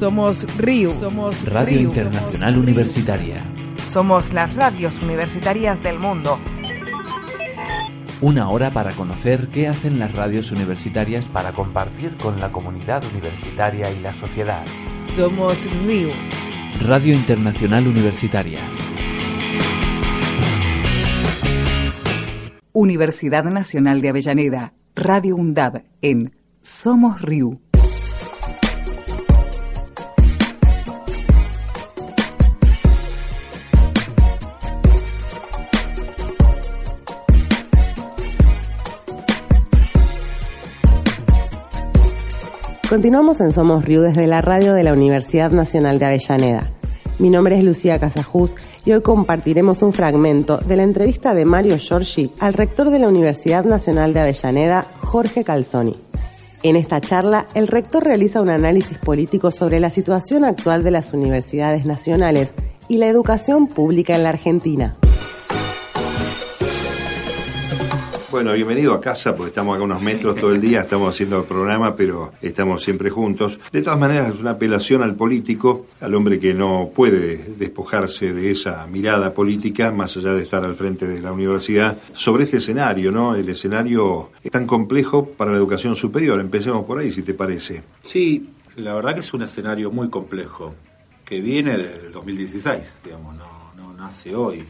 Somos RIU. Somos Radio Internacional Universitaria. Somos las radios universitarias del mundo. Una hora para conocer qué hacen las radios universitarias para compartir con la comunidad universitaria y la sociedad. Somos RIU. Radio Internacional Universitaria. Universidad Nacional de Avellaneda. Radio UNDAB en Somos RIU. Continuamos en Somos Riu desde la radio de la Universidad Nacional de Avellaneda. Mi nombre es Lucía Casajús y hoy compartiremos un fragmento de la entrevista de Mario Giorgi al rector de la Universidad Nacional de Avellaneda, Jorge Calzoni. En esta charla, el rector realiza un análisis político sobre la situación actual de las universidades nacionales y la educación pública en la Argentina. Bueno, bienvenido a casa, porque estamos acá unos metros todo el día, estamos haciendo el programa, pero estamos siempre juntos. De todas maneras, es una apelación al político, al hombre que no puede despojarse de esa mirada política, más allá de estar al frente de la universidad, sobre este escenario, ¿no? El escenario es tan complejo para la educación superior. Empecemos por ahí, si te parece. Sí, la verdad que es un escenario muy complejo, que viene del 2016, digamos, no, no nace hoy.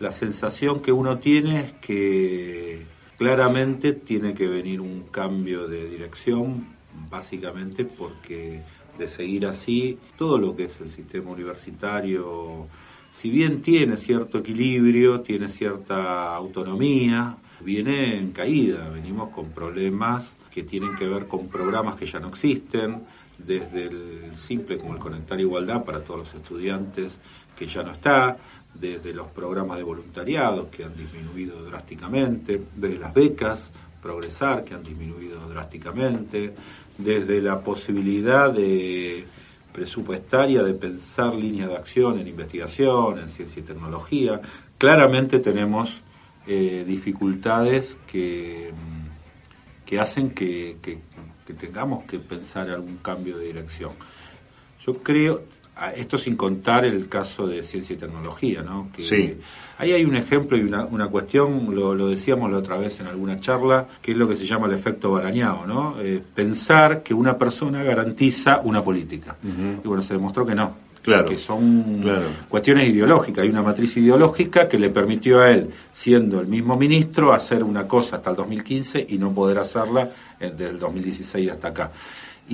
La sensación que uno tiene es que claramente tiene que venir un cambio de dirección, básicamente porque de seguir así, todo lo que es el sistema universitario, si bien tiene cierto equilibrio, tiene cierta autonomía, viene en caída, venimos con problemas que tienen que ver con programas que ya no existen, desde el simple como el Conectar Igualdad para todos los estudiantes, que ya no está, desde los programas de voluntariado que han disminuido drásticamente, desde las becas Progresar que han disminuido drásticamente, desde la posibilidad de presupuestaria de pensar líneas de acción en investigación, en ciencia y tecnología, claramente tenemos eh, dificultades que, que hacen que, que tengamos que pensar algún cambio de dirección. Yo creo, esto sin contar el caso de ciencia y tecnología, ¿no? Que Sí. Ahí hay un ejemplo y una, una cuestión, lo, lo decíamos la otra vez en alguna charla, que es lo que se llama el efecto barañado, ¿no? Eh, pensar que una persona garantiza una política. Y bueno, se demostró que no. Claro. Que son Claro. cuestiones ideológicas. Hay una matriz ideológica que le permitió a él, siendo el mismo ministro, hacer una cosa hasta el 2015 y no poder hacerla eh, desde el 2016 hasta acá.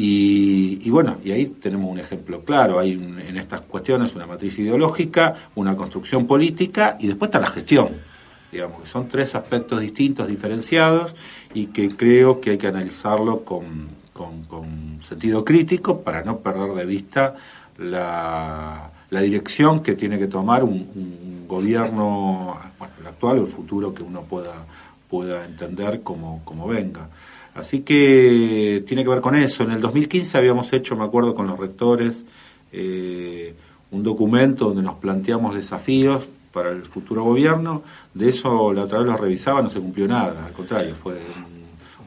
Y, y bueno, y ahí tenemos un ejemplo claro. Hay un- en estas cuestiones una matriz ideológica, una construcción política y después está la gestión. Digamos que son tres aspectos distintos, diferenciados y que creo que hay que analizarlo con, con- sentido crítico para no perder de vista la, la dirección que tiene que tomar un, un gobierno, bueno, el actual o el futuro que uno pueda, pueda entender como, como venga. Así que tiene que ver con eso. En el 2015 habíamos hecho, me acuerdo, con los rectores, eh, un documento donde nos planteamos desafíos para el futuro gobierno. De eso la otra vez lo revisaba, no se cumplió nada. Al contrario, fue un,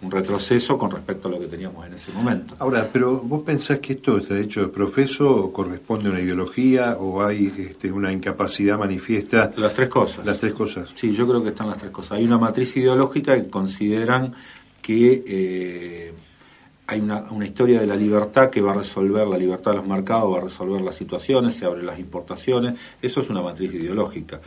un retroceso con respecto a lo que teníamos en ese momento. Ahora, pero vos pensás que esto está hecho de profeso o corresponde a una ideología o hay este, una incapacidad manifiesta? Las tres cosas. Las tres cosas. Sí, yo creo que están las tres cosas. Hay una matriz ideológica que consideran que eh, hay una, una historia de la libertad que va a resolver, la libertad de los mercados va a resolver las situaciones, se abren las importaciones. Eso es una matriz ideológica.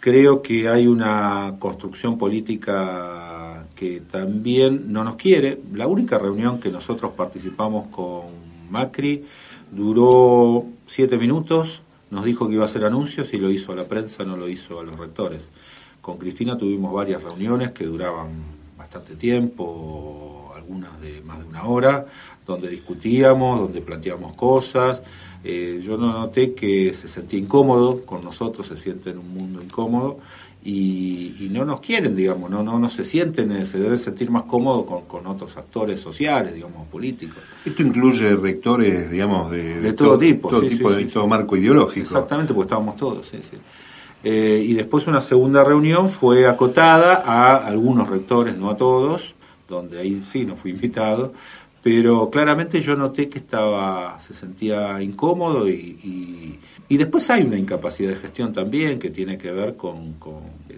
Creo que hay una construcción política que también no nos quiere. La única reunión que nosotros participamos con Macri duró siete minutos, nos dijo que iba a hacer anuncios y lo hizo a la prensa, no lo hizo a los rectores. Con Cristina tuvimos varias reuniones que duraban bastante tiempo, algunas de más de una hora, donde discutíamos, donde planteábamos cosas. Eh, yo no noté que se sentía incómodo con nosotros, se siente en un mundo incómodo y, y no nos quieren, digamos, no, no, no se sienten, eh, se debe sentir más cómodo con, con otros actores sociales, digamos, políticos. Esto incluye rectores, digamos, de, De todo tipo, todo sí, tipo sí, de sí. todo marco ideológico. Exactamente, porque estábamos todos, sí, sí. Eh, y después una segunda reunión fue acotada a algunos rectores, no a todos, donde ahí sí no fui invitado, pero claramente yo noté que estaba, se sentía incómodo y, y, después hay una incapacidad de gestión también que tiene que ver con,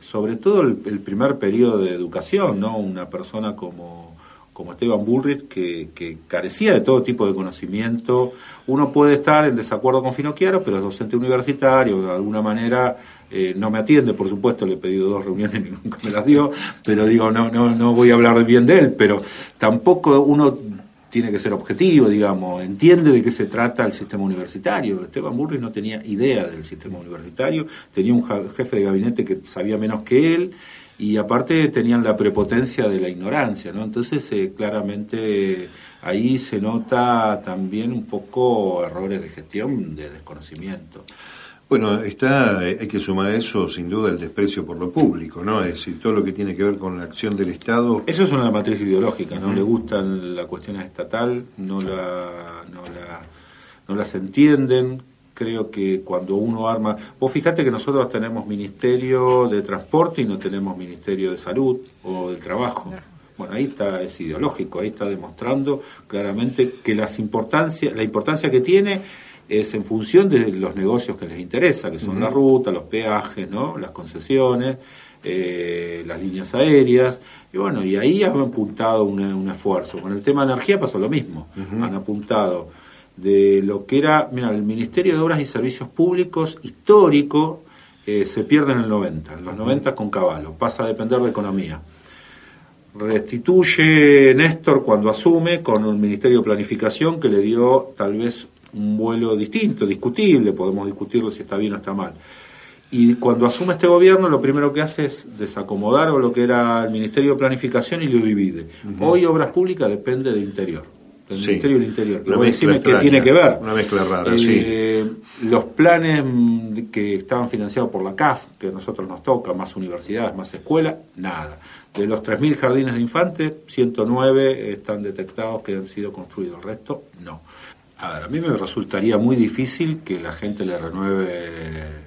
sobre todo el, primer periodo de educación, ¿no? Una persona como, como Esteban Bullrich que, que, carecía de todo tipo de conocimiento. Uno puede estar en desacuerdo con Finocchiaro, pero es docente universitario, de alguna manera eh, no me atiende, por supuesto, le he pedido dos reuniones y nunca me las dio, pero digo, no, no, no voy a hablar bien de él, pero tampoco uno tiene que ser objetivo, digamos, entiende de qué se trata el sistema universitario. Esteban Burris no tenía idea del sistema universitario, tenía un jefe de gabinete que sabía menos que él y aparte tenían la prepotencia de la ignorancia, ¿no? Entonces, eh, claramente ahí se nota también un poco errores de gestión, de desconocimiento. Bueno, está, eh, hay que sumar a eso sin duda el desprecio por lo público, ¿no? Es decir, todo lo que tiene que ver con la acción del Estado. Eso es una matriz ideológica, no le gustan la cuestión estatal, no, la, no, la, no las entienden. Creo que cuando uno arma. Vos fíjate que nosotros tenemos Ministerio de Transporte y no tenemos Ministerio de Salud o del Trabajo. Bueno, ahí está, es ideológico, ahí está demostrando claramente que las importancia, la importancia que tiene es en función de los negocios que les interesa, que son la ruta, los peajes, ¿no? las concesiones, eh, las líneas aéreas, y bueno, y ahí han apuntado un, esfuerzo. Con el tema de energía pasó lo mismo, han apuntado de lo que era, mira, el Ministerio de Obras y Servicios Públicos histórico eh, se pierde en el 90, en los 90 con Caballo, pasa a depender de economía. Restituye Néstor cuando asume con un Ministerio de Planificación que le dio tal vez un vuelo distinto, discutible, podemos discutirlo si está bien o está mal. Y cuando asume este gobierno, lo primero que hace es desacomodar lo que era el Ministerio de Planificación y lo divide. Hoy Obras Públicas depende del Interior, del Ministerio del Interior. Que tiene que ver. Una mezcla rara, eh, Los planes que estaban financiados por la CAF, que a nosotros nos toca, más universidades, más escuelas, nada. De los 3.000 jardines de infantes, 109 están detectados que han sido construidos, el resto no. A ver, a mí me resultaría muy difícil que la gente le renueve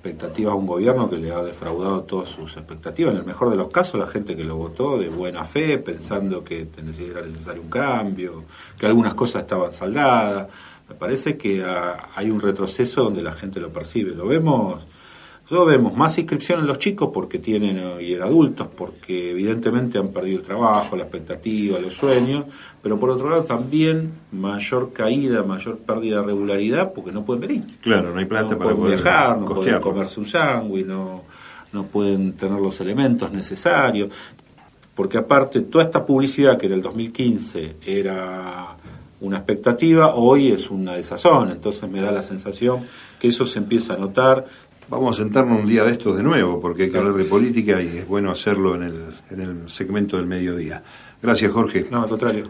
expectativas a un gobierno que le ha defraudado todas sus expectativas. En el mejor de los casos, la gente que lo votó de buena fe, pensando que era necesario un cambio, que algunas cosas estaban saldadas. Me parece que hay un retroceso donde la gente lo percibe. Lo vemos nosotros vemos más inscripción en los chicos porque tienen, eh, y en adultos, porque evidentemente han perdido el trabajo, la expectativa, los sueños, pero por otro lado también mayor caída, mayor pérdida de regularidad porque no pueden venir. Claro, no hay plata para pueden viajar, no pueden comerse un sándwich, no, no pueden tener los elementos necesarios, porque aparte toda esta publicidad que en el 2015 era una expectativa, hoy es una desazón, entonces me da la sensación que eso se empieza a notar Vamos a sentarnos un día de estos de nuevo, porque hay que hablar de política y es bueno hacerlo en el, en el segmento del mediodía. Gracias, Jorge. No, al contrario.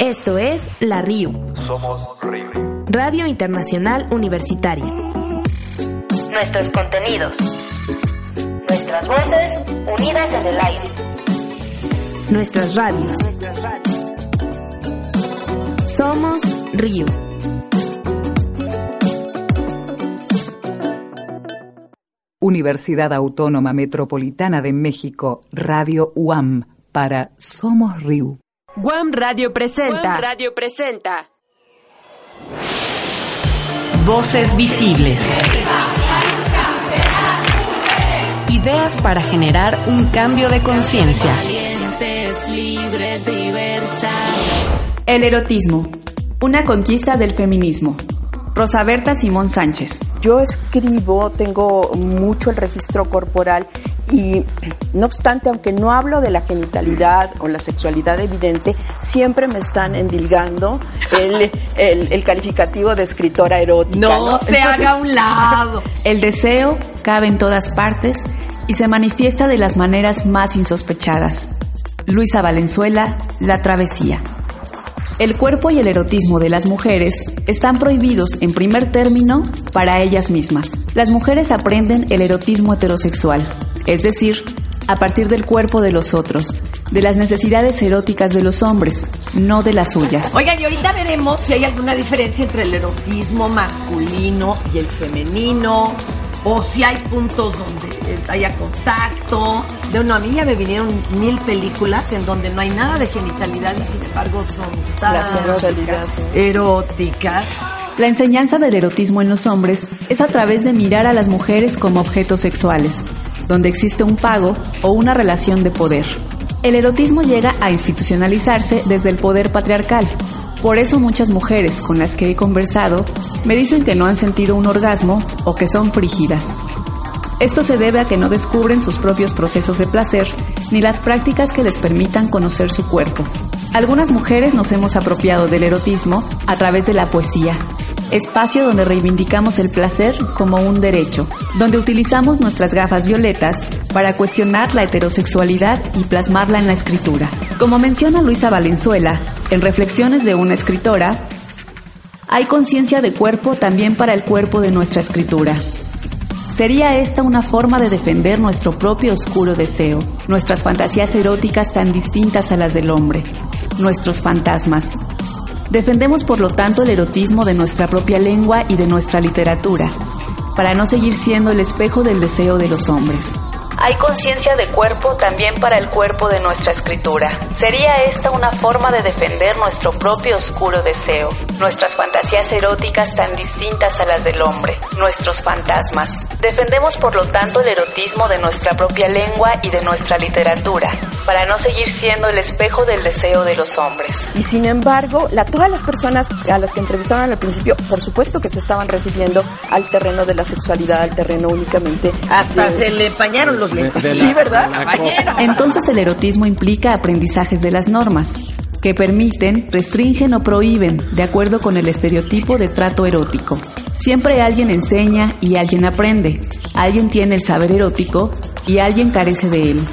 Esto es La RIU. Somos RIU. Radio Internacional Universitaria. Nuestros contenidos. Nuestras voces unidas en el aire. Nuestras radios. Somos RIU. Universidad Autónoma Metropolitana de México, Radio UAM, para Somos Riu. UAM Radio presenta. Radio presenta. Voces visibles. Ideas para generar un cambio de conciencia. El erotismo. Una conquista del feminismo. Rosa Berta Simón Sánchez. Yo escribo, tengo mucho el registro corporal y no obstante, aunque no hablo de la genitalidad o la sexualidad evidente, siempre me están endilgando el, el, calificativo de escritora erótica. No, se haga a un lado. El deseo cabe en todas partes y se manifiesta de las maneras más insospechadas. Luisa Valenzuela, La Travesía. El cuerpo y el erotismo de las mujeres están prohibidos en primer término para ellas mismas. Las mujeres aprenden el erotismo heterosexual, es decir, a partir del cuerpo de los otros, de las necesidades eróticas de los hombres, no de las suyas. Oigan, y ahorita veremos si hay alguna diferencia entre el erotismo masculino y el femenino. O si hay puntos donde haya contacto. No, a mí ya me vinieron mil películas en donde no hay nada de genitalidad y sin embargo son tan eróticas. La enseñanza del erotismo en los hombres es a través de mirar a las mujeres como objetos sexuales, donde existe un pago o una relación de poder. El erotismo llega a institucionalizarse desde el poder patriarcal. Por eso muchas mujeres con las que he conversado me dicen que no han sentido un orgasmo o que son frígidas. Esto se debe a que no descubren sus propios procesos de placer ni las prácticas que les permitan conocer su cuerpo. Algunas mujeres nos hemos apropiado del erotismo a través de la poesía, espacio donde reivindicamos el placer como un derecho, donde utilizamos nuestras gafas violetas para cuestionar la heterosexualidad y plasmarla en la escritura. Como menciona Luisa Valenzuela, en Reflexiones de una escritora, hay conciencia de cuerpo también para el cuerpo de nuestra escritura. ¿Sería esta una forma de defender nuestro propio oscuro deseo, nuestras fantasías eróticas tan distintas a las del hombre, nuestros fantasmas, Defendemos por lo tanto el erotismo de nuestra propia lengua y de nuestra literatura, para no seguir siendo el espejo del deseo de los hombres. Hay conciencia de cuerpo también para el cuerpo de nuestra escritura. ¿Sería esta una forma de defender nuestro propio oscuro deseo, nuestras fantasías eróticas tan distintas a las del hombre, nuestros fantasmas? Defendemos por lo tanto el erotismo de nuestra propia lengua y de nuestra literatura, para no seguir siendo el espejo del deseo de los hombres. Y sin embargo, la, todas las personas a las que entrevistaban al principio, por supuesto que se estaban refiriendo al terreno de la sexualidad, al terreno únicamente. Hasta se le empañaron los lentes. sí, ¿verdad? Entonces el erotismo implica aprendizajes de las normas que permiten, restringen o prohíben de acuerdo con el estereotipo de trato erótico. Siempre alguien enseña y alguien aprende, alguien tiene el saber erótico y alguien carece de él.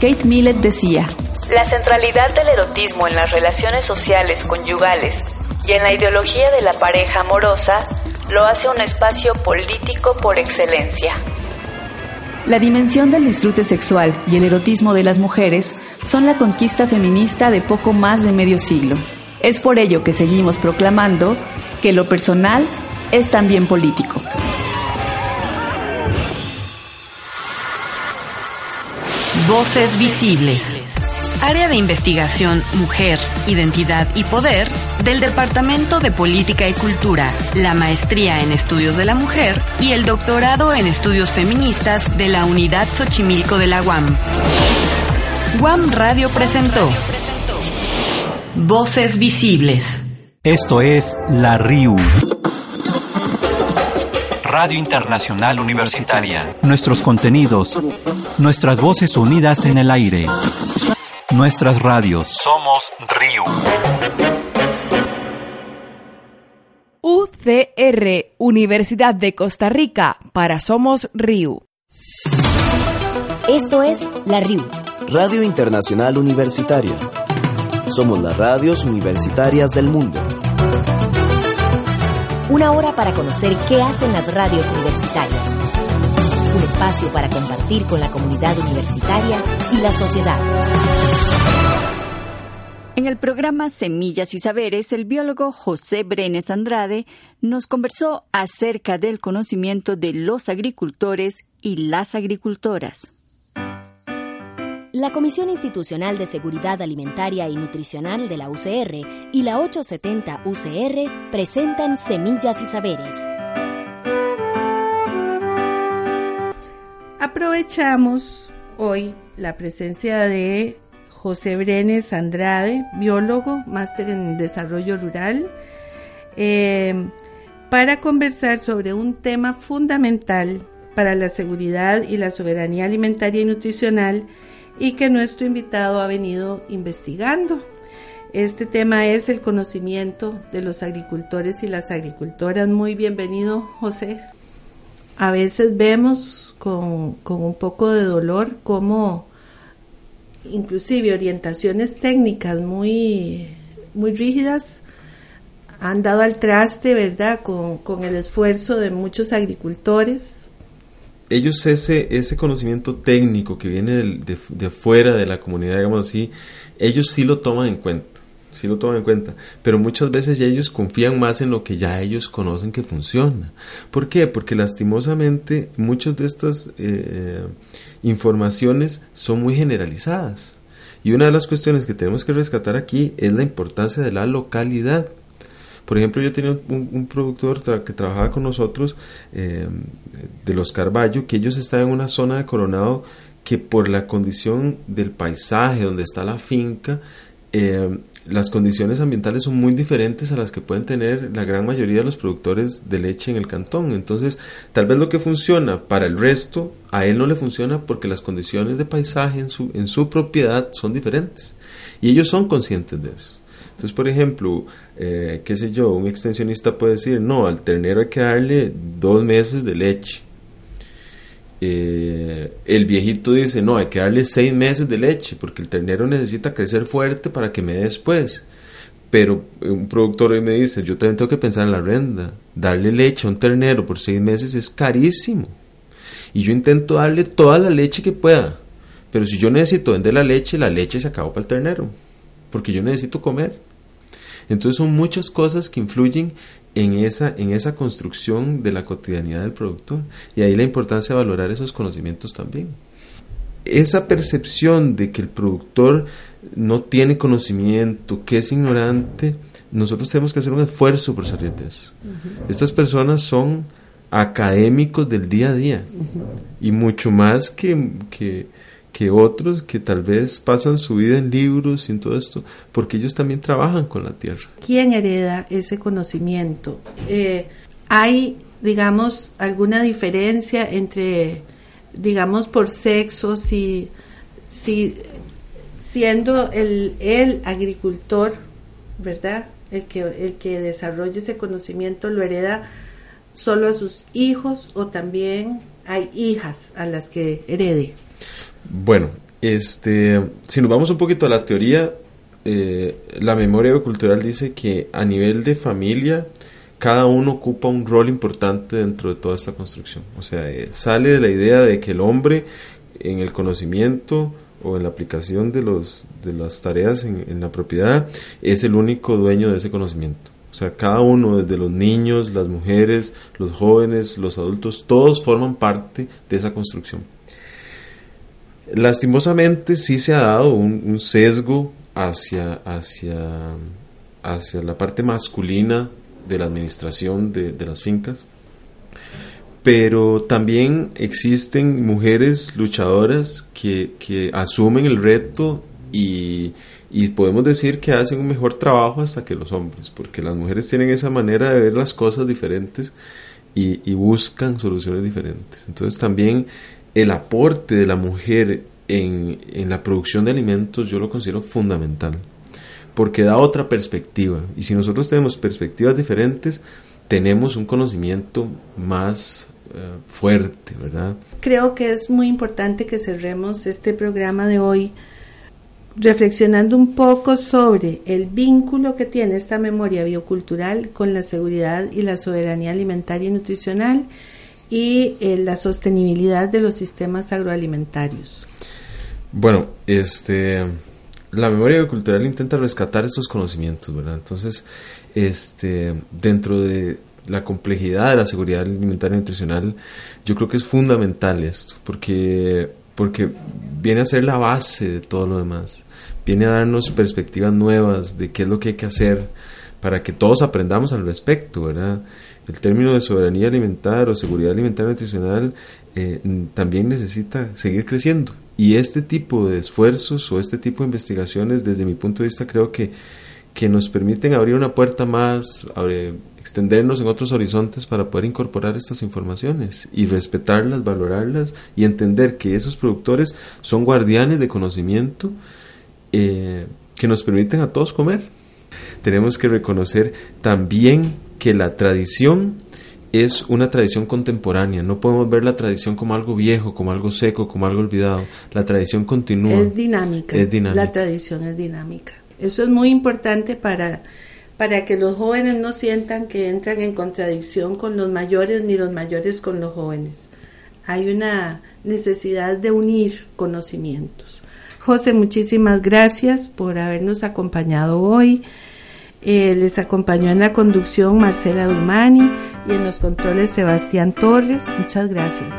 Kate Millett decía, la centralidad del erotismo en las relaciones sociales conyugales y en la ideología de la pareja amorosa lo hace un espacio político por excelencia. La dimensión del disfrute sexual y el erotismo de las mujeres son la conquista feminista de poco más de medio siglo. Es por ello que seguimos proclamando que lo personal es también político. Voces visibles. Área de investigación Mujer, Identidad y Poder del Departamento de Política y Cultura, la maestría en Estudios de la Mujer y el doctorado en Estudios Feministas de la Unidad Xochimilco de la UAM. UAM Radio presentó Voces Visibles. Esto es La RIU. Radio Internacional Universitaria. Nuestros contenidos, nuestras voces unidas en el aire. Nuestras radios. Somos RIU. UCR, Universidad de Costa Rica, para Somos RIU. Esto es La RIU. Radio Internacional Universitaria. Somos las radios universitarias del mundo. Una hora para conocer qué hacen las radios universitarias. Un espacio para compartir con la comunidad universitaria y la sociedad. En el programa Semillas y Saberes, el biólogo José Brenes Andrade nos conversó acerca del conocimiento de los agricultores y las agricultoras. La Comisión Institucional de Seguridad Alimentaria y Nutricional de la UCR y la 870 UCR presentan Semillas y Saberes. Aprovechamos hoy la presencia de José Brenes Andrade, biólogo, máster en desarrollo rural, eh, para conversar sobre un tema fundamental para la seguridad y la soberanía alimentaria y nutricional y que nuestro invitado ha venido investigando. Este tema es el conocimiento de los agricultores y las agricultoras. Muy bienvenido, José. A veces vemos con, un poco de dolor cómo inclusive orientaciones técnicas muy, muy rígidas han dado al traste, ¿verdad?, con, con el esfuerzo de muchos agricultores ellos ese, ese conocimiento técnico que viene de, de, fuera de la comunidad, digamos así, ellos sí lo toman en cuenta. Sí lo toman en cuenta, pero muchas veces ellos confían más en lo que ya ellos conocen que funciona. ¿Por qué? Porque lastimosamente muchas de estas eh, informaciones son muy generalizadas. Y una de las cuestiones que tenemos que rescatar aquí es la importancia de la localidad. Por ejemplo, yo tenía un, productor que trabajaba con nosotros eh, de los Carballo, que ellos estaban en una zona de Coronado que por la condición del paisaje donde está la finca, eh, las condiciones ambientales son muy diferentes a las que pueden tener la gran mayoría de los productores de leche en el cantón. Entonces, tal vez lo que funciona para el resto, a él no le funciona porque las condiciones de paisaje en su, en su propiedad son diferentes. Y ellos son conscientes de eso. Entonces, por ejemplo, eh, qué sé yo, un extensionista puede decir, no, al ternero hay que darle dos meses de leche eh, el viejito dice, no, hay que darle seis meses de leche porque el ternero necesita crecer fuerte para que me dé después. Pero un productor hoy me dice, yo también tengo que pensar en la renda. Darle leche a un ternero por seis meses es carísimo. Y yo intento darle toda la leche que pueda. Pero si yo necesito vender la leche, la leche se acabó para el ternero. Porque yo necesito comer. Entonces son muchas cosas que influyen en esa, en esa construcción de la cotidianidad del productor. Y ahí la importancia de valorar esos conocimientos también. Esa percepción de que el productor no tiene conocimiento, que es ignorante, nosotros tenemos que hacer un esfuerzo por salir de eso. Estas personas son académicos del día a día y mucho más que, que que otros que tal vez pasan su vida en libros y en todo esto, porque ellos también trabajan con la tierra. ¿Quién hereda ese conocimiento? Eh, ¿Hay, digamos, alguna diferencia entre, digamos, por sexo, si, si siendo el, el agricultor, ¿verdad? El que, el que desarrolla ese conocimiento lo hereda solo a sus hijos o también hay hijas a las que herede. Bueno, este, si nos vamos un poquito a la teoría, eh, la memoria cultural dice que a nivel de familia, cada uno ocupa un rol importante dentro de toda esta construcción. O sea, eh, sale de la idea de que el hombre en el conocimiento o en la aplicación de, los, de las tareas en, en la propiedad es el único dueño de ese conocimiento. O sea, cada uno, desde los niños, las mujeres, los jóvenes, los adultos, todos forman parte de esa construcción. Lastimosamente sí se ha dado un, sesgo hacia, hacia, hacia la parte masculina de la administración de, las fincas, pero también existen mujeres luchadoras que, asumen el reto y, podemos decir que hacen un mejor trabajo hasta que los hombres, porque las mujeres tienen esa manera de ver las cosas diferentes y, y buscan soluciones diferentes. Entonces también el aporte de la mujer en, en, la producción de alimentos yo lo considero fundamental, porque da otra perspectiva. Y si nosotros tenemos perspectivas diferentes, tenemos un conocimiento más eh, fuerte, ¿verdad? Creo que es muy importante que cerremos este programa de hoy reflexionando un poco sobre el vínculo que tiene esta memoria biocultural con la seguridad y la soberanía alimentaria y nutricional y eh, la sostenibilidad de los sistemas agroalimentarios. Bueno, este la memoria cultural intenta rescatar esos conocimientos, ¿verdad? Entonces, este dentro de la complejidad de la seguridad alimentaria y nutricional, yo creo que es fundamental esto, porque porque viene a ser la base de todo lo demás. Viene a darnos perspectivas nuevas de qué es lo que hay que hacer para que todos aprendamos al respecto, ¿verdad? El término de soberanía alimentaria o seguridad alimentaria nutricional eh, también necesita seguir creciendo. Y este tipo de esfuerzos o este tipo de investigaciones, desde mi punto de vista, creo que, que nos permiten abrir una puerta más, extendernos en otros horizontes para poder incorporar estas informaciones y respetarlas, valorarlas y entender que esos productores son guardianes de conocimiento eh, que nos permiten a todos comer. Tenemos que reconocer también que la tradición es una tradición contemporánea. No podemos ver la tradición como algo viejo, como algo seco, como algo olvidado. La tradición continúa. Es dinámica. Es dinámica. La tradición es dinámica. Eso es muy importante para, para que los jóvenes no sientan que entran en contradicción con los mayores ni los mayores con los jóvenes. Hay una necesidad de unir conocimientos. José, muchísimas gracias por habernos acompañado hoy. Eh, les acompañó en la conducción Marcela Dumani y en los controles Sebastián Torres. Muchas gracias.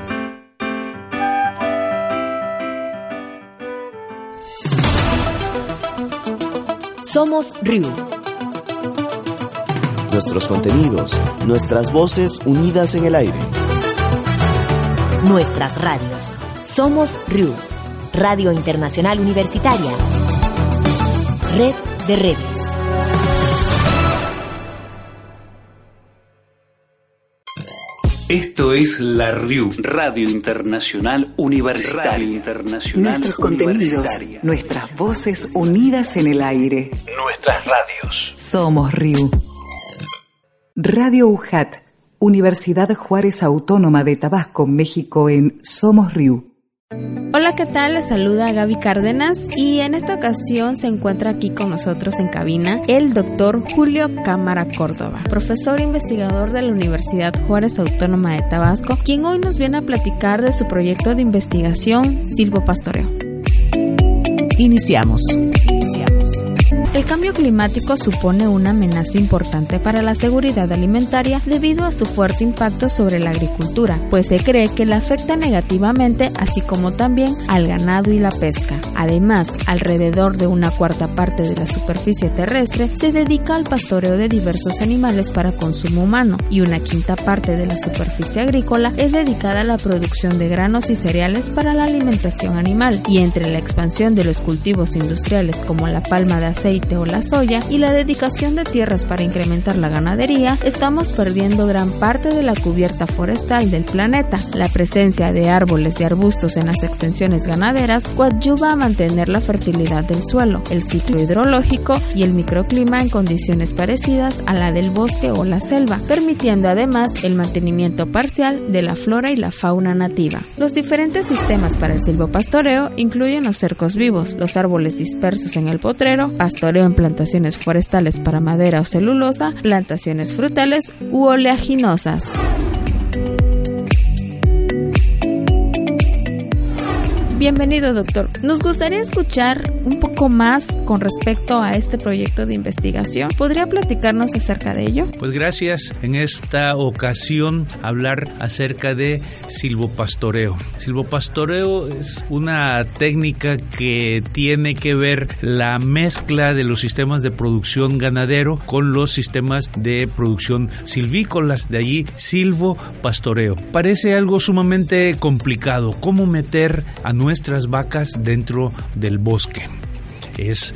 Somos RIU. Nuestros contenidos, nuestras voces unidas en el aire. Nuestras radios. Somos RIU, Radio Internacional Universitaria. Red de redes. Esto es la RIU, Radio Internacional Universitaria. Radio Internacional Nuestros contenidos, nuestras voces unidas en el aire. Nuestras radios. Somos RIU. Radio UJAT, Universidad Juárez Autónoma de Tabasco, México en Somos RIU. Hola, ¿qué tal? Les saluda Gaby Cárdenas y en esta ocasión se encuentra aquí con nosotros en cabina el doctor Julio Cámara Córdoba, profesor investigador de la Universidad Juárez Autónoma de Tabasco, quien hoy nos viene a platicar de su proyecto de investigación Silvo Pastoreo. Iniciamos. El cambio climático supone una amenaza importante para la seguridad alimentaria debido a su fuerte impacto sobre la agricultura, pues se cree que la afecta negativamente así como también al ganado y la pesca. Además, alrededor de una cuarta parte de la superficie terrestre se dedica al pastoreo de diversos animales para consumo humano y una quinta parte de la superficie agrícola es dedicada a la producción de granos y cereales para la alimentación animal y entre la expansión de los cultivos industriales como la palma de aceite o la soya y la dedicación de tierras para incrementar la ganadería, estamos perdiendo gran parte de la cubierta forestal del planeta. La presencia de árboles y arbustos en las extensiones ganaderas coadyuva a mantener la fertilidad del suelo, el ciclo hidrológico y el microclima en condiciones parecidas a la del bosque o la selva, permitiendo además el mantenimiento parcial de la flora y la fauna nativa. Los diferentes sistemas para el silvopastoreo incluyen los cercos vivos, los árboles dispersos en el potrero, en plantaciones forestales para madera o celulosa, plantaciones frutales u oleaginosas. Bienvenido, doctor. Nos gustaría escuchar un poco más con respecto a este proyecto de investigación. ¿Podría platicarnos acerca de ello? Pues gracias. En esta ocasión hablar acerca de silvopastoreo. Silvopastoreo es una técnica que tiene que ver la mezcla de los sistemas de producción ganadero con los sistemas de producción silvícolas. De allí silvopastoreo. Parece algo sumamente complicado. ¿Cómo meter a nuestras vacas dentro del bosque. Es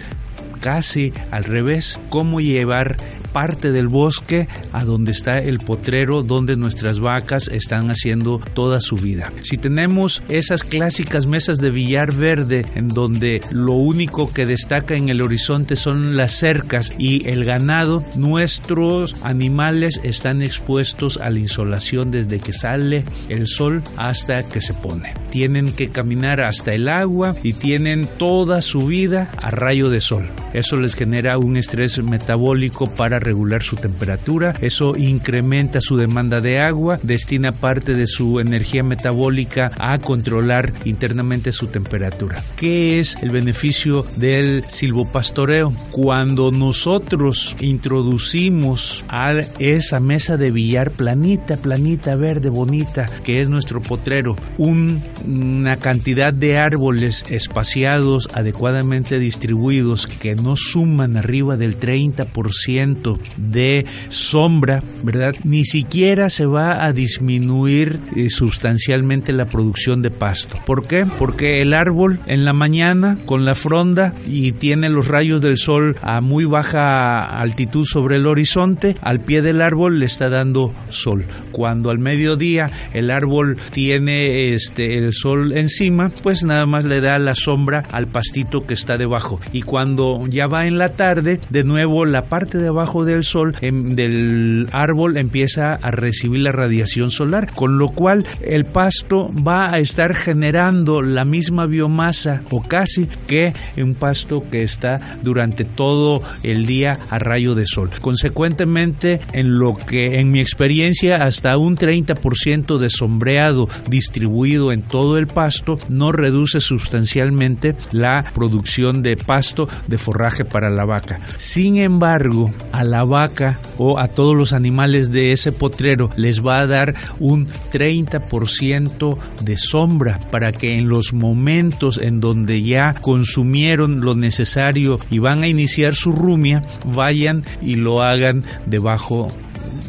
casi al revés, cómo llevar parte del bosque a donde está el potrero donde nuestras vacas están haciendo toda su vida. Si tenemos esas clásicas mesas de billar verde en donde lo único que destaca en el horizonte son las cercas y el ganado, nuestros animales están expuestos a la insolación desde que sale el sol hasta que se pone. Tienen que caminar hasta el agua y tienen toda su vida a rayo de sol. Eso les genera un estrés metabólico para regular su temperatura, eso incrementa su demanda de agua, destina parte de su energía metabólica a controlar internamente su temperatura. ¿Qué es el beneficio del silvopastoreo? Cuando nosotros introducimos a esa mesa de billar planita, planita, verde, bonita, que es nuestro potrero, una cantidad de árboles espaciados, adecuadamente distribuidos, que no suman arriba del 30% de sombra, ¿verdad? Ni siquiera se va a disminuir eh, sustancialmente la producción de pasto. ¿Por qué? Porque el árbol en la mañana con la fronda y tiene los rayos del sol a muy baja altitud sobre el horizonte, al pie del árbol le está dando sol. Cuando al mediodía el árbol tiene este el sol encima, pues nada más le da la sombra al pastito que está debajo. Y cuando ya va en la tarde, de nuevo la parte de abajo del sol em, del árbol empieza a recibir la radiación solar, con lo cual el pasto va a estar generando la misma biomasa o casi que un pasto que está durante todo el día a rayo de sol. Consecuentemente, en lo que en mi experiencia hasta un 30% de sombreado distribuido en todo el pasto, no reduce sustancialmente la producción de pasto de forraje para la vaca. Sin embargo, a la vaca o a todos los animales de ese potrero les va a dar un 30% de sombra para que en los momentos en donde ya consumieron lo necesario y van a iniciar su rumia, vayan y lo hagan debajo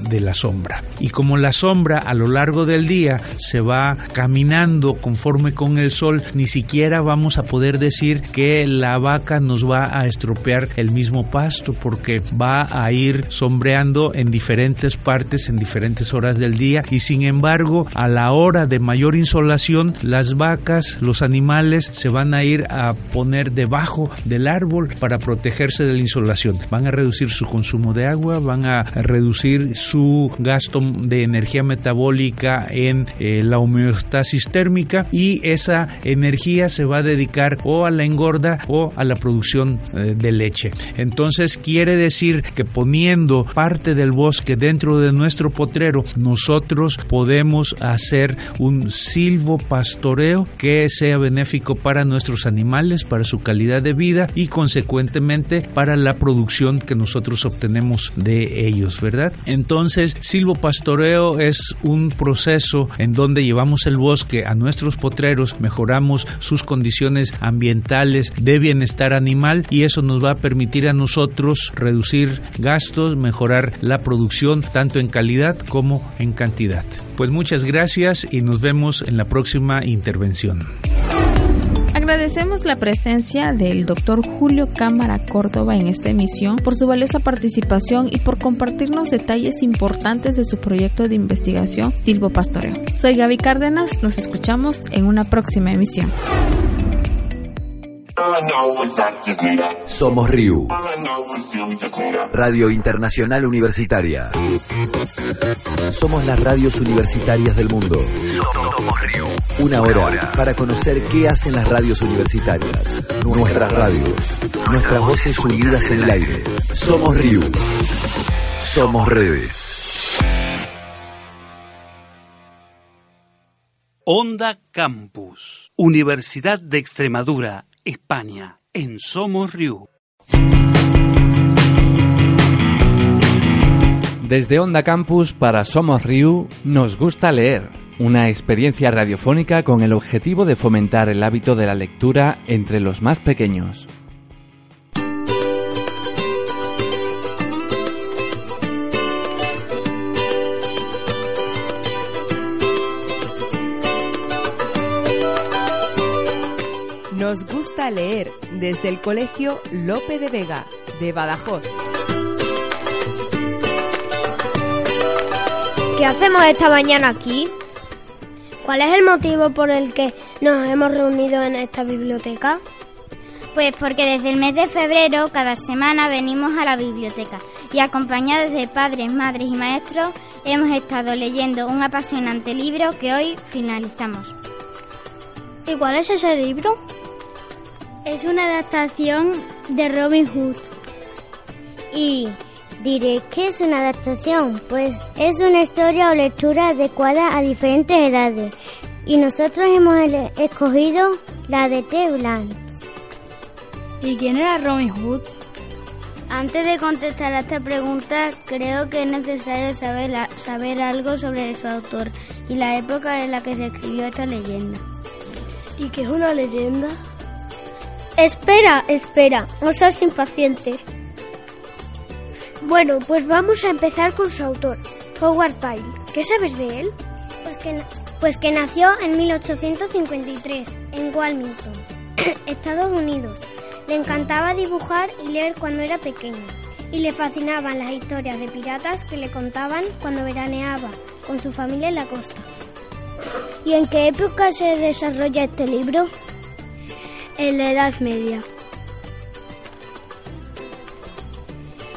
de la sombra. Y como la sombra a lo largo del día se va caminando conforme con el sol, ni siquiera vamos a poder decir que la vaca nos va a estropear el mismo pasto porque va a ir sombreando en diferentes partes en diferentes horas del día y sin embargo a la hora de mayor insolación las vacas, los animales se van a ir a poner debajo del árbol para protegerse de la insolación. Van a reducir su consumo de agua, van a reducir su gasto de energía metabólica en eh, la homeostasis térmica y esa energía se va a dedicar o a la engorda o a la producción eh, de leche. Entonces quiere decir que poniendo parte del bosque dentro de nuestro potrero, nosotros podemos hacer un silvo pastoreo que sea benéfico para nuestros animales, para su calidad de vida y consecuentemente para la producción que nosotros obtenemos de ellos, ¿verdad? Entonces, silvopastoreo es un proceso en donde llevamos el bosque a nuestros potreros, mejoramos sus condiciones ambientales de bienestar animal y eso nos va a permitir a nosotros reducir gastos, mejorar la producción tanto en calidad como en cantidad. Pues muchas gracias y nos vemos en la próxima intervención. Agradecemos la presencia del doctor Julio Cámara Córdoba en esta emisión por su valiosa participación y por compartirnos detalles importantes de su proyecto de investigación Silvo Pastoreo. Soy Gaby Cárdenas, nos escuchamos en una próxima emisión. Somos RIU. Radio Internacional Universitaria. Somos las radios universitarias del mundo. Somos RIU. Una hora para conocer qué hacen las radios universitarias. Nuestras radios. Nuestras voces unidas en el aire. Somos RIU. Somos redes. Onda Campus. Universidad de Extremadura España, en Somos Riu. Desde Onda Campus para Somos Riu nos gusta leer, una experiencia radiofónica con el objetivo de fomentar el hábito de la lectura entre los más pequeños. Nos gusta leer desde el Colegio Lope de Vega, de Badajoz. ¿Qué hacemos esta mañana aquí? ¿Cuál es el motivo por el que nos hemos reunido en esta biblioteca? Pues porque desde el mes de febrero cada semana venimos a la biblioteca y acompañados de padres, madres y maestros hemos estado leyendo un apasionante libro que hoy finalizamos. ¿Y cuál es ese libro? Es una adaptación de Robin Hood. Y diré que es una adaptación, pues es una historia o lectura adecuada a diferentes edades. Y nosotros hemos escogido la de Ted Blanche. ¿Y quién era Robin Hood? Antes de contestar a esta pregunta, creo que es necesario saber, saber algo sobre su autor y la época en la que se escribió esta leyenda. ¿Y qué es una leyenda? Espera, espera, no seas impaciente. Bueno, pues vamos a empezar con su autor, Howard Pyle. ¿Qué sabes de él? Pues que, pues que nació en 1853 en Wilmington, Estados Unidos. Le encantaba dibujar y leer cuando era pequeño y le fascinaban las historias de piratas que le contaban cuando veraneaba con su familia en la costa. ¿Y en qué época se desarrolla este libro? En la Edad Media.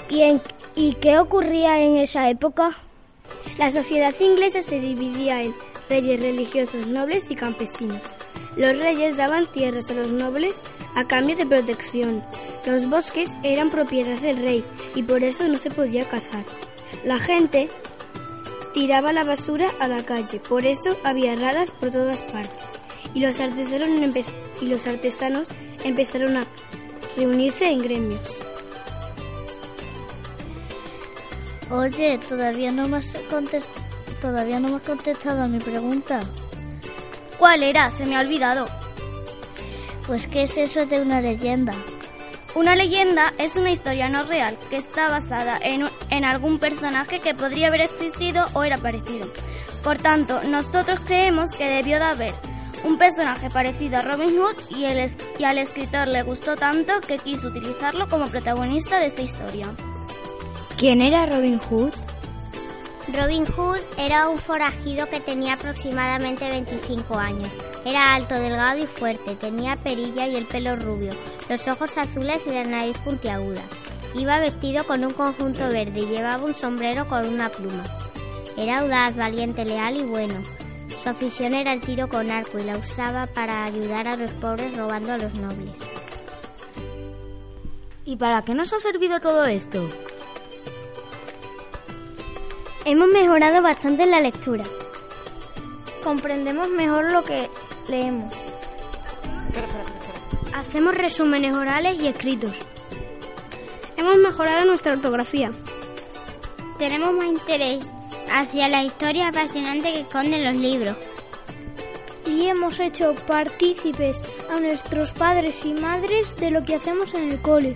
¿Y, ¿Y qué ocurría en esa época? La sociedad inglesa se dividía en reyes religiosos, nobles y campesinos. Los reyes daban tierras a los nobles a cambio de protección. Los bosques eran propiedad del rey y por eso no se podía cazar. La gente tiraba la basura a la calle, por eso había radas por todas partes y los artesanos, y los artesanos empezaron a reunirse en gremios. Oye, todavía no me has contestado, todavía no me has contestado a mi pregunta. ¿Cuál era? Se me ha olvidado. Pues qué es eso de una leyenda. Una leyenda es una historia no real que está basada en, en algún personaje que podría haber existido o era parecido. Por tanto, nosotros creemos que debió de haber un personaje parecido a Robin Hood y, el, y al escritor le gustó tanto que quiso utilizarlo como protagonista de esta historia. ¿Quién era Robin Hood? Robin Hood era un forajido que tenía aproximadamente 25 años. Era alto, delgado y fuerte, tenía perilla y el pelo rubio, los ojos azules y la nariz puntiaguda. Iba vestido con un conjunto verde y llevaba un sombrero con una pluma. Era audaz, valiente, leal y bueno. Su afición era el tiro con arco y la usaba para ayudar a los pobres robando a los nobles. ¿Y para qué nos ha servido todo esto? Hemos mejorado bastante en la lectura. Comprendemos mejor lo que leemos. Hacemos resúmenes orales y escritos. Hemos mejorado nuestra ortografía. Tenemos más interés hacia la historia apasionante que esconden los libros. Y hemos hecho partícipes a nuestros padres y madres de lo que hacemos en el cole.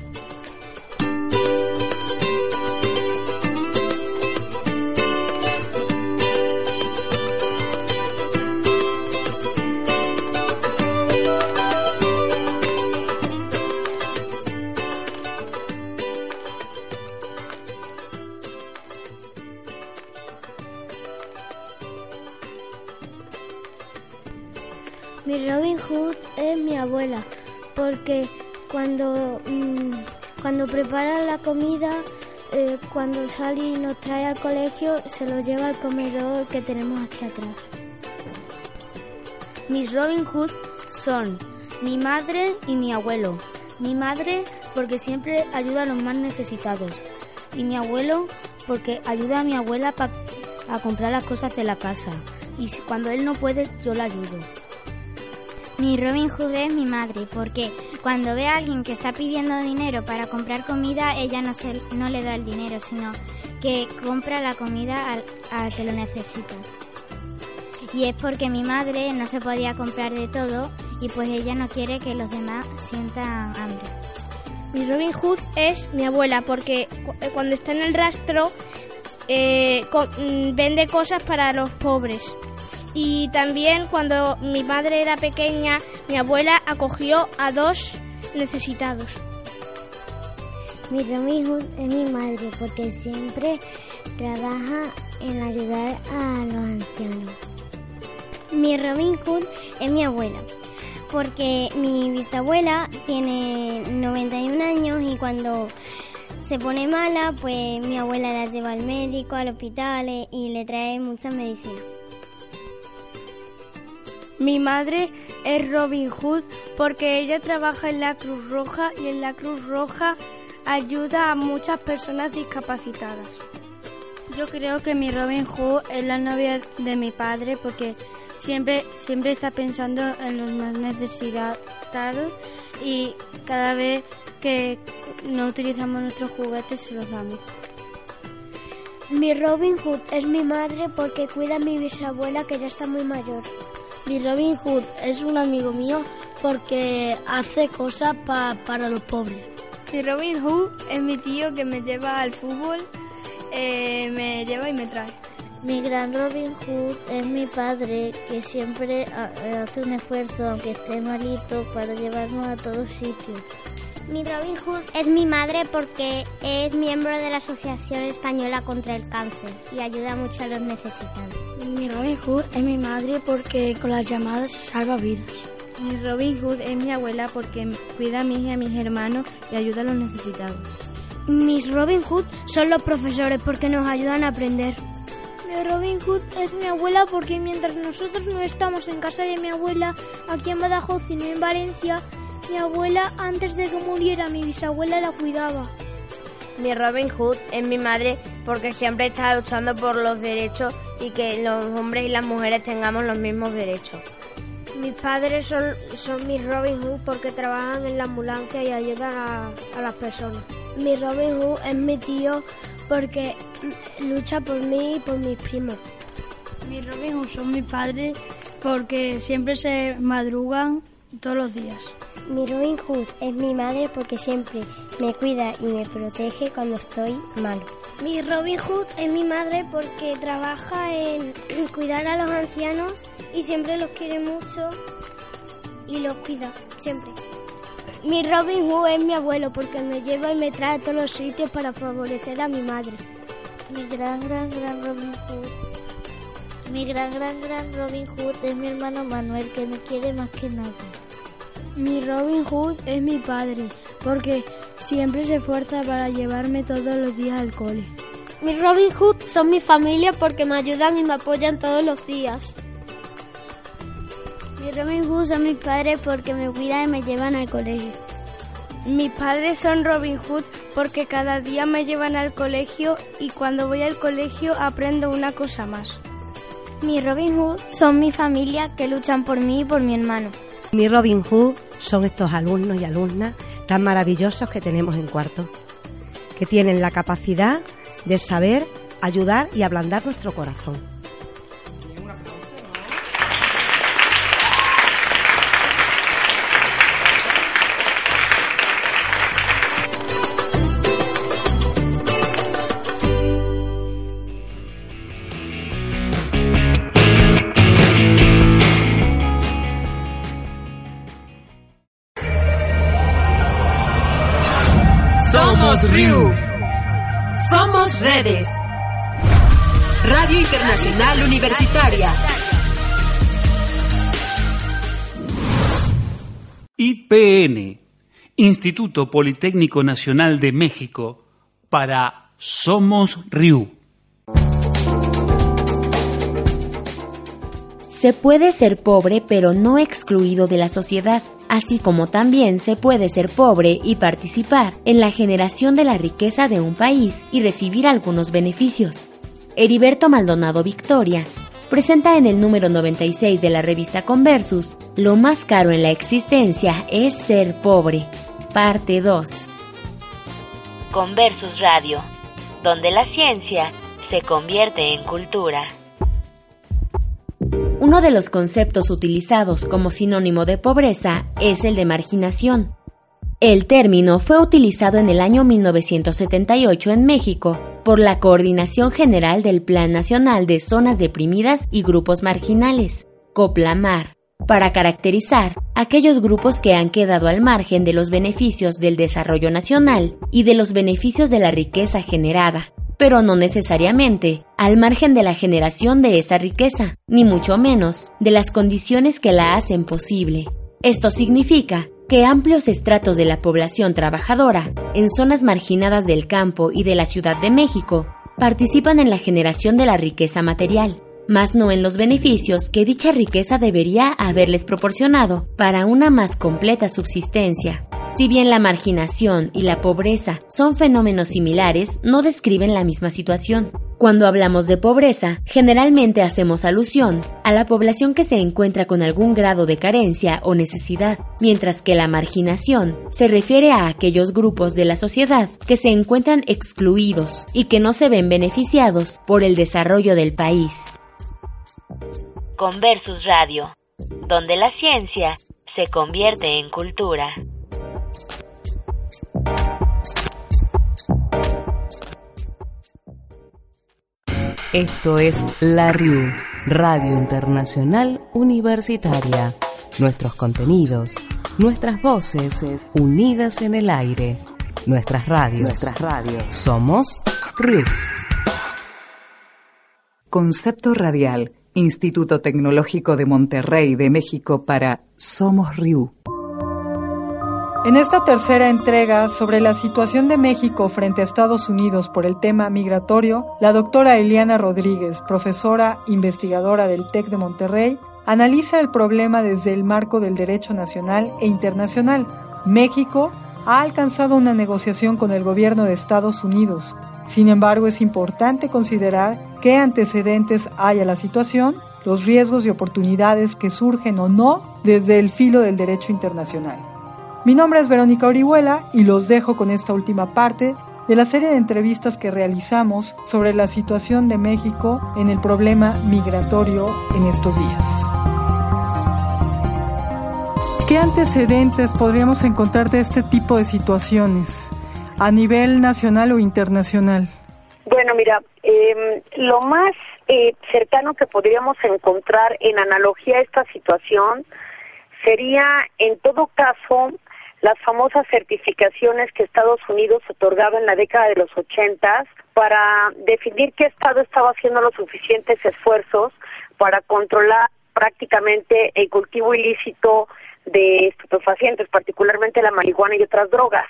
Mi Robin Hood es mi abuela, porque cuando, mm, cuando prepara la comida, eh, cuando sale y nos trae al colegio, se lo lleva al comedor que tenemos aquí atrás. Mis Robin Hood son mi madre y mi abuelo. Mi madre porque siempre ayuda a los más necesitados. Y mi abuelo porque ayuda a mi abuela a comprar las cosas de la casa. Y cuando él no puede, yo la ayudo. Mi Robin Hood es mi madre, porque cuando ve a alguien que está pidiendo dinero para comprar comida, ella no, se, no le da el dinero, sino que compra la comida al, que lo necesita. Y es porque mi madre no se podía comprar de todo y pues ella no quiere que los demás sientan hambre. Mi Robin Hood es mi abuela porque cuando está en el rastro eh, vende cosas para los pobres. Y también cuando mi madre era pequeña, mi abuela acogió a dos necesitados. Mi Hood es mi madre porque siempre trabaja en ayudar a los ancianos. Mi Robin Hood es mi abuela porque mi bisabuela tiene 91 años y cuando se pone mala, pues mi abuela la lleva al médico, al hospital eh, y le trae muchas medicinas. Mi madre es Robin Hood porque ella trabaja en la Cruz Roja y en la Cruz Roja ayuda a muchas personas discapacitadas. Yo creo que mi Robin Hood es la novia de mi padre porque siempre, siempre está pensando en los más necesitados y cada vez que no utilizamos nuestros juguetes se los damos. Mi Robin Hood es mi madre porque cuida a mi bisabuela que ya está muy mayor. Mi Robin Hood es un amigo mío porque hace cosas para los pobres. Mi Robin Hood es mi tío que me lleva al fútbol, eh, me lleva y me trae. Mi gran Robin Hood es mi padre que siempre hace un esfuerzo, aunque esté malito, para llevarnos a todos sitios. Mi Robin Hood es mi madre porque es miembro de la Asociación Española contra el Cáncer y ayuda mucho a los necesitados. Mi Robin Hood es mi madre porque con las llamadas salva vidas. Mi Robin Hood es mi abuela porque cuida a mí y a mis hermanos y ayuda a los necesitados. Mis Robin Hood son los profesores porque nos ayudan a aprender. Mi Robin Hood es mi abuela porque mientras nosotros no estamos en casa de mi abuela aquí en Badajoz y no en Valencia, mi abuela antes de que muriera mi bisabuela la cuidaba. Mi Robin Hood es mi madre porque siempre está luchando por los derechos y que los hombres y las mujeres tengamos los mismos derechos. Mis padres son, son mis Robin Hood porque trabajan en la ambulancia y ayudan a, a las personas. Mi Robin Hood es mi tío porque lucha por mí y por mis primos. Mi Robin Hood son mis padres porque siempre se madrugan todos los días. Mi Robin Hood es mi madre porque siempre me cuida y me protege cuando estoy malo. Mi Robin Hood es mi madre porque trabaja en cuidar a los ancianos y siempre los quiere mucho y los cuida, siempre. Mi Robin Hood es mi abuelo porque me lleva y me trae a todos los sitios para favorecer a mi madre. Mi gran, gran, gran Robin Hood. Mi gran, gran, gran Robin Hood es mi hermano Manuel que me quiere más que nadie. Mi Robin Hood es mi padre, porque siempre se esfuerza para llevarme todos los días al cole. Mi Robin Hood son mi familia porque me ayudan y me apoyan todos los días. Mi Robin Hood son mis padres porque me cuidan y me llevan al colegio. Mis padres son Robin Hood porque cada día me llevan al colegio y cuando voy al colegio aprendo una cosa más. Mi Robin Hood son mi familia que luchan por mí y por mi hermano. Mi Robin Hood son estos alumnos y alumnas tan maravillosos que tenemos en cuarto, que tienen la capacidad de saber ayudar y ablandar nuestro corazón. Instituto Politécnico Nacional de México, para Somos RIU. Se puede ser pobre pero no excluido de la sociedad, así como también se puede ser pobre y participar en la generación de la riqueza de un país y recibir algunos beneficios. Heriberto Maldonado Victoria presenta en el número 96 de la revista Conversus Lo más caro en la existencia es ser pobre, parte 2. Conversus Radio, donde la ciencia se convierte en cultura. Uno de los conceptos utilizados como sinónimo de pobreza es el de marginación. El término fue utilizado en el año 1978 en México por la Coordinación General del Plan Nacional de Zonas Deprimidas y Grupos Marginales, COPLAMAR, para caracterizar aquellos grupos que han quedado al margen de los beneficios del desarrollo nacional y de los beneficios de la riqueza generada, pero no necesariamente al margen de la generación de esa riqueza, ni mucho menos de las condiciones que la hacen posible. Esto significa que amplios estratos de la población trabajadora en zonas marginadas del campo y de la Ciudad de México participan en la generación de la riqueza material, más no en los beneficios que dicha riqueza debería haberles proporcionado para una más completa subsistencia. Si bien la marginación y la pobreza son fenómenos similares, no describen la misma situación. Cuando hablamos de pobreza, generalmente hacemos alusión a la población que se encuentra con algún grado de carencia o necesidad, mientras que la marginación se refiere a aquellos grupos de la sociedad que se encuentran excluidos y que no se ven beneficiados por el desarrollo del país. Conversus Radio, donde la ciencia se convierte en cultura. Esto es La RIU, Radio Internacional Universitaria. Nuestros contenidos, nuestras voces, unidas en el aire. Nuestras radios. Nuestras radios. Somos RIU. Concepto Radial, Instituto Tecnológico de Monterrey de México para Somos RIU. En esta tercera entrega sobre la situación de México frente a Estados Unidos por el tema migratorio, la doctora Eliana Rodríguez, profesora investigadora del TEC de Monterrey, analiza el problema desde el marco del derecho nacional e internacional. México ha alcanzado una negociación con el gobierno de Estados Unidos. Sin embargo, es importante considerar qué antecedentes hay a la situación los riesgos y oportunidades que surgen o no desde el filo del derecho internacional. Mi nombre es Verónica Orihuela y los dejo con esta última parte de la serie de entrevistas que realizamos sobre la situación de México en el problema migratorio en estos días. ¿Qué antecedentes podríamos encontrar de este tipo de situaciones a nivel nacional o internacional? Bueno, mira, em, lo más eh, cercano que podríamos encontrar en analogía a esta situación sería, en todo caso, las famosas certificaciones que Estados Unidos otorgaba en la década de los ochentas para definir qué Estado estaba haciendo los suficientes esfuerzos para controlar prácticamente el cultivo ilícito de estupefacientes, particularmente la marihuana y otras drogas.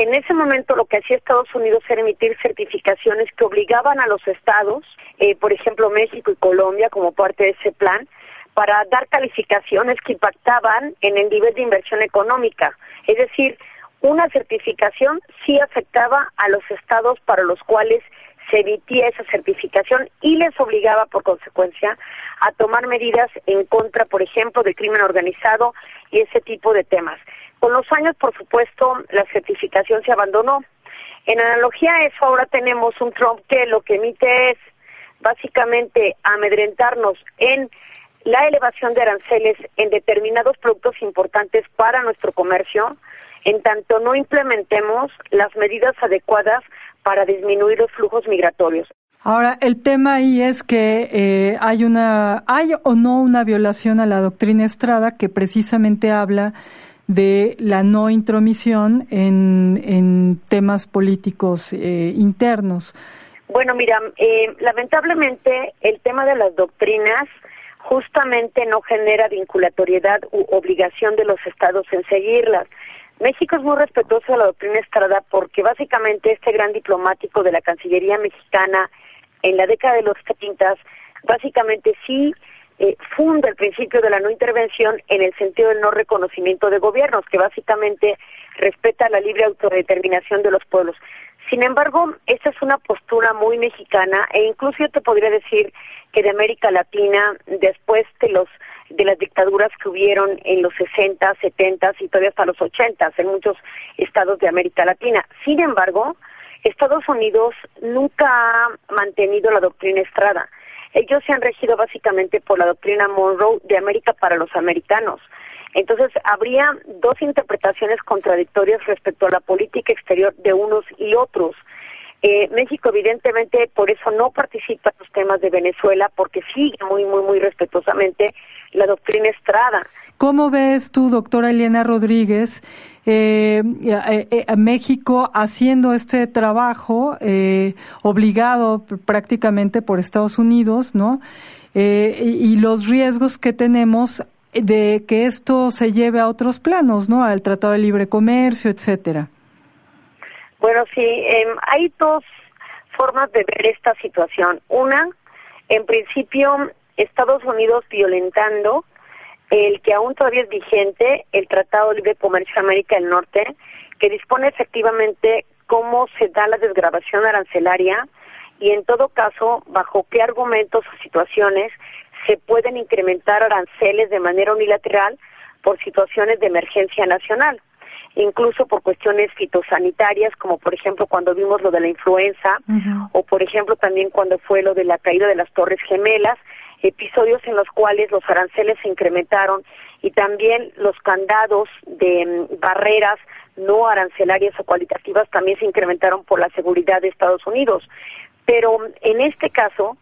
En ese momento lo que hacía Estados Unidos era emitir certificaciones que obligaban a los estados, eh, por ejemplo México y Colombia como parte de ese plan, para dar calificaciones que impactaban en el nivel de inversión económica. Es decir, una certificación sí afectaba a los estados para los cuales se emitía esa certificación y les obligaba, por consecuencia, a tomar medidas en contra, por ejemplo, del crimen organizado y ese tipo de temas. Con los años, por supuesto, la certificación se abandonó. En analogía a eso, ahora tenemos un Trump que lo que emite es básicamente amedrentarnos en la elevación de aranceles en determinados productos importantes para nuestro comercio, en tanto no implementemos las medidas adecuadas para disminuir los flujos migratorios. Ahora, el tema ahí es que eh, hay una, hay o no una violación a la doctrina Estrada que precisamente habla de la no intromisión en, temas políticos eh, internos. Bueno, mira, eh, lamentablemente el tema de las doctrinas justamente no genera vinculatoriedad u obligación de los estados en seguirlas. México es muy respetuoso de la doctrina Estrada porque básicamente este gran diplomático de la Cancillería mexicana en la década de los 30 básicamente sí eh, funda el principio de la no intervención en el sentido del no reconocimiento de gobiernos, que básicamente respeta la libre autodeterminación de los pueblos. Sin embargo, esta es una postura muy mexicana e incluso yo te podría decir que de América Latina, después de los de las dictaduras que hubieron en los 60, 70 y todavía hasta los 80 en muchos estados de América Latina. Sin embargo, Estados Unidos nunca ha mantenido la doctrina Estrada. Ellos se han regido básicamente por la doctrina Monroe de América para los americanos. Entonces, habría dos interpretaciones contradictorias respecto a la política exterior de unos y otros. Eh, México, evidentemente, por eso no participa en los temas de Venezuela, porque sigue muy, muy, muy respetuosamente la doctrina Estrada. ¿Cómo ves tú, doctora Eliana Rodríguez, eh, eh, a México haciendo este trabajo obligado prácticamente por Estados Unidos, ¿no? y los riesgos que tenemos de que esto se lleve a otros planos, ¿no? Al Tratado de Libre Comercio, etcétera. Bueno, sí, em, hay dos formas de ver esta situación. Una, en principio, Estados Unidos violentando el que aún todavía es vigente, el Tratado de Libre Comercio de América del Norte, que dispone efectivamente cómo se da la desgrabación arancelaria y en todo caso bajo qué argumentos o situaciones se pueden incrementar aranceles de manera unilateral por situaciones de emergencia nacional, incluso por cuestiones fitosanitarias, como por ejemplo cuando vimos lo de la influenza, o por ejemplo también cuando fue lo de la caída de las Torres Gemelas, episodios en los cuales los aranceles se incrementaron y también los candados de mm, barreras no arancelarias o cualitativas también se incrementaron por la seguridad de Estados Unidos. Pero en este caso,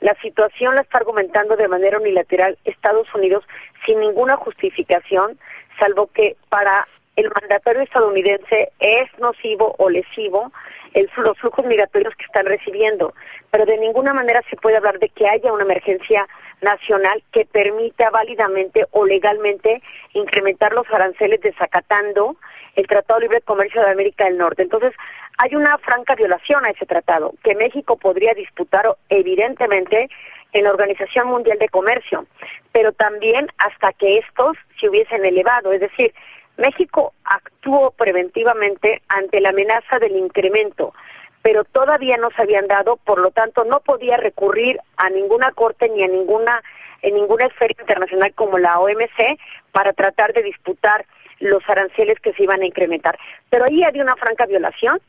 la situación la está argumentando de manera unilateral Estados Unidos sin ninguna justificación, salvo que para el mandatario estadounidense es nocivo o lesivo el, los flujos migratorios que están recibiendo, pero de ninguna manera se puede hablar de que haya una emergencia nacional que permita válidamente o legalmente incrementar los aranceles desacatando el Tratado de Libre Comercio de América del Norte. Entonces, hay una franca violación a ese tratado que México podría disputar evidentemente en la Organización Mundial de Comercio, pero también hasta que estos se hubiesen elevado, es decir, México actuó preventivamente ante la amenaza del incremento, pero todavía no se habían dado, por lo tanto no podía recurrir a ninguna corte ni a ninguna en ninguna esfera internacional como la OMC para tratar de disputar los aranceles que se iban a incrementar. Pero ahí había una franca violación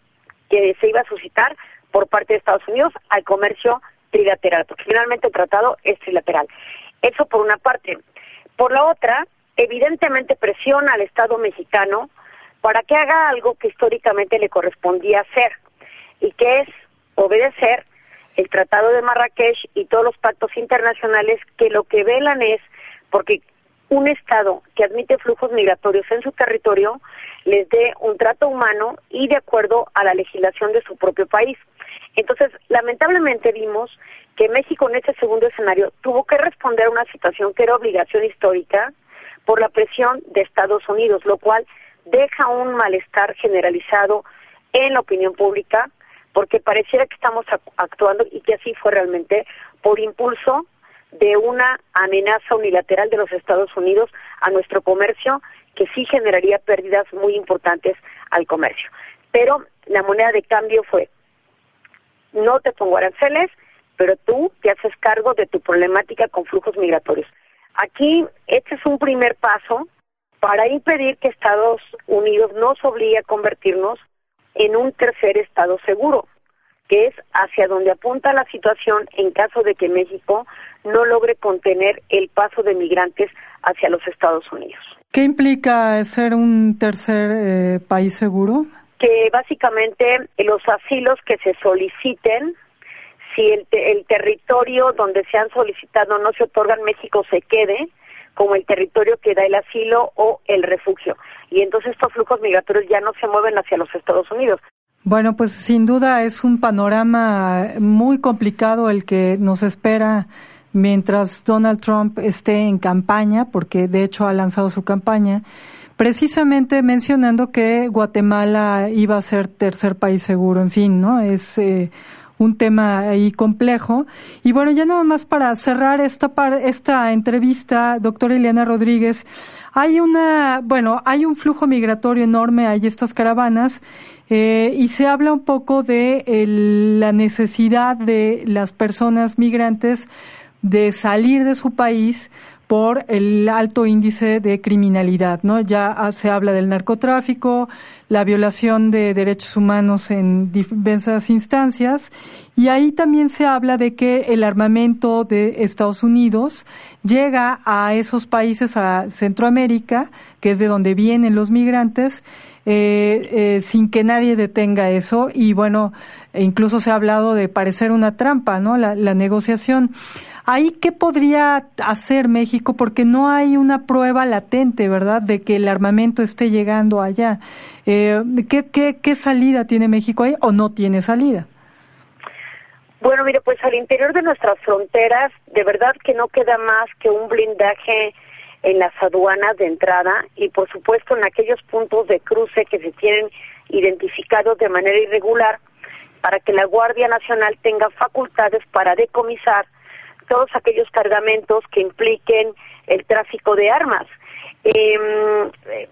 que se iba a suscitar por parte de Estados Unidos al comercio trilateral, porque finalmente el tratado es trilateral. Eso por una parte. Por la otra, evidentemente presiona al Estado mexicano para que haga algo que históricamente le correspondía hacer, y que es obedecer el Tratado de Marrakech y todos los pactos internacionales que lo que velan es porque un Estado que admite flujos migratorios en su territorio les dé un trato humano y de acuerdo a la legislación de su propio país. Entonces, lamentablemente vimos que México en este segundo escenario tuvo que responder a una situación que era obligación histórica por la presión de Estados Unidos, lo cual deja un malestar generalizado en la opinión pública, porque pareciera que estamos actuando y que así fue realmente por impulso de una amenaza unilateral de los Estados Unidos a nuestro comercio que sí generaría pérdidas muy importantes al comercio. Pero la moneda de cambio fue, no te pongo aranceles, pero tú te haces cargo de tu problemática con flujos migratorios. Aquí, este es un primer paso para impedir que Estados Unidos nos obligue a convertirnos en un tercer estado seguro, que es hacia donde apunta la situación en caso de que México no logre contener el paso de migrantes hacia los Estados Unidos. ¿Qué implica ser un tercer eh, país seguro? Que básicamente los asilos que se soliciten, si el, el territorio donde se han solicitado no se otorga en México, se quede como el territorio que da el asilo o el refugio. Y entonces estos flujos migratorios ya no se mueven hacia los Estados Unidos. Bueno, pues sin duda es un panorama muy complicado el que nos espera mientras Donald Trump esté en campaña, porque de hecho ha lanzado su campaña, precisamente mencionando que Guatemala iba a ser tercer país seguro, en fin, ¿no? Es eh, un tema ahí complejo. Y bueno, ya nada más para cerrar esta, esta entrevista, doctora Eliana Rodríguez, hay una, bueno, hay un flujo migratorio enorme, hay estas caravanas, eh, y se habla un poco de la necesidad de las personas migrantes de salir de su país por el alto índice de criminalidad, ¿no? Ya se habla del narcotráfico, la violación de derechos humanos en diversas instancias y ahí también se habla de que el armamento de Estados Unidos llega a esos países, a Centroamérica, que es de donde vienen los migrantes, eh, eh, sin que nadie detenga eso y bueno, incluso se ha hablado de parecer una trampa, ¿no? La negociación. Ahí, ¿qué podría hacer México? Porque no hay una prueba latente, ¿verdad?, de que el armamento esté llegando allá. Eh, ¿qué, qué, qué salida tiene México ahí o no tiene salida? Bueno, mire, pues al interior de nuestras fronteras, de verdad que no queda más que un blindaje en las aduanas de entrada y, por supuesto, en aquellos puntos de cruce que se tienen identificados de manera irregular para que la Guardia Nacional tenga facultades para decomisar todos aquellos cargamentos que impliquen el tráfico de armas. Em, eh,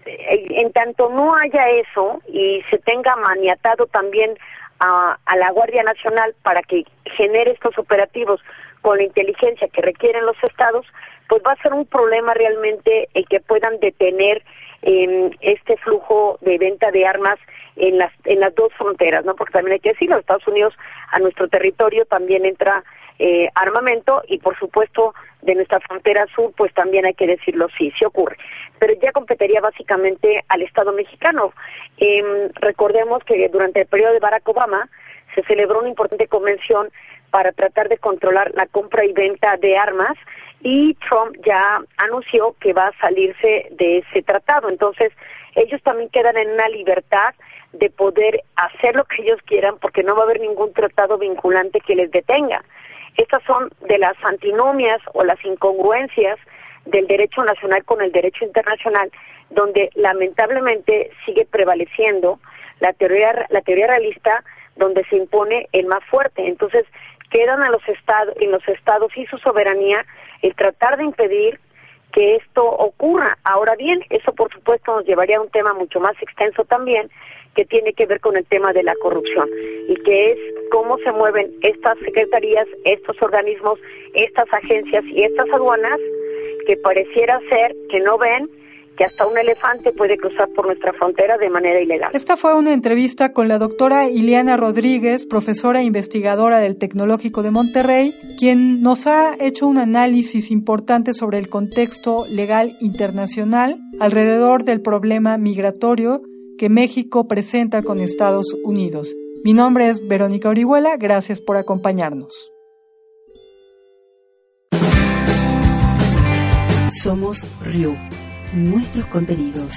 en tanto no haya eso y se tenga maniatado también a, a, la Guardia Nacional para que genere estos operativos con la inteligencia que requieren los estados, pues va a ser un problema realmente el que puedan detener eh, este flujo de venta de armas en las en las dos fronteras, ¿no? Porque también hay que decirlo, Estados Unidos a nuestro territorio también entra eh, armamento y por supuesto de nuestra frontera sur pues también hay que decirlo sí, sí ocurre. Pero ya competiría básicamente al Estado mexicano. Eh, recordemos que durante el periodo de Barack Obama se celebró una importante convención para tratar de controlar la compra y venta de armas y Trump ya anunció que va a salirse de ese tratado. Entonces, ellos también quedan en una libertad de poder hacer lo que ellos quieran porque no va a haber ningún tratado vinculante que les detenga. Estas son de las antinomias o las incongruencias del derecho nacional con el derecho internacional, donde lamentablemente sigue prevaleciendo la teoría la teoría realista donde se impone el más fuerte. Entonces, quedan a los estados en los estados y su soberanía el tratar de impedir que esto ocurra. Ahora bien, eso por supuesto nos llevaría a un tema mucho más extenso también, que tiene que ver con el tema de la corrupción y que es cómo se mueven estas secretarías, estos organismos, estas agencias y estas aduanas que pareciera ser que no ven que hasta un elefante puede cruzar por nuestra frontera de manera ilegal. Esta fue una entrevista con la doctora Ileana Rodríguez, profesora e investigadora del Tecnológico de Monterrey, quien nos ha hecho un análisis importante sobre el contexto legal internacional alrededor del problema migratorio que México presenta con Estados Unidos. Mi nombre es Verónica Orihuela, gracias por acompañarnos. Somos Río nuestros contenidos,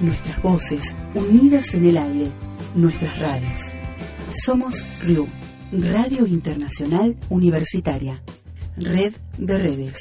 nuestras voces unidas en el aire, nuestras radios. Somos RIU, Radio Internacional Universitaria, Red de Redes.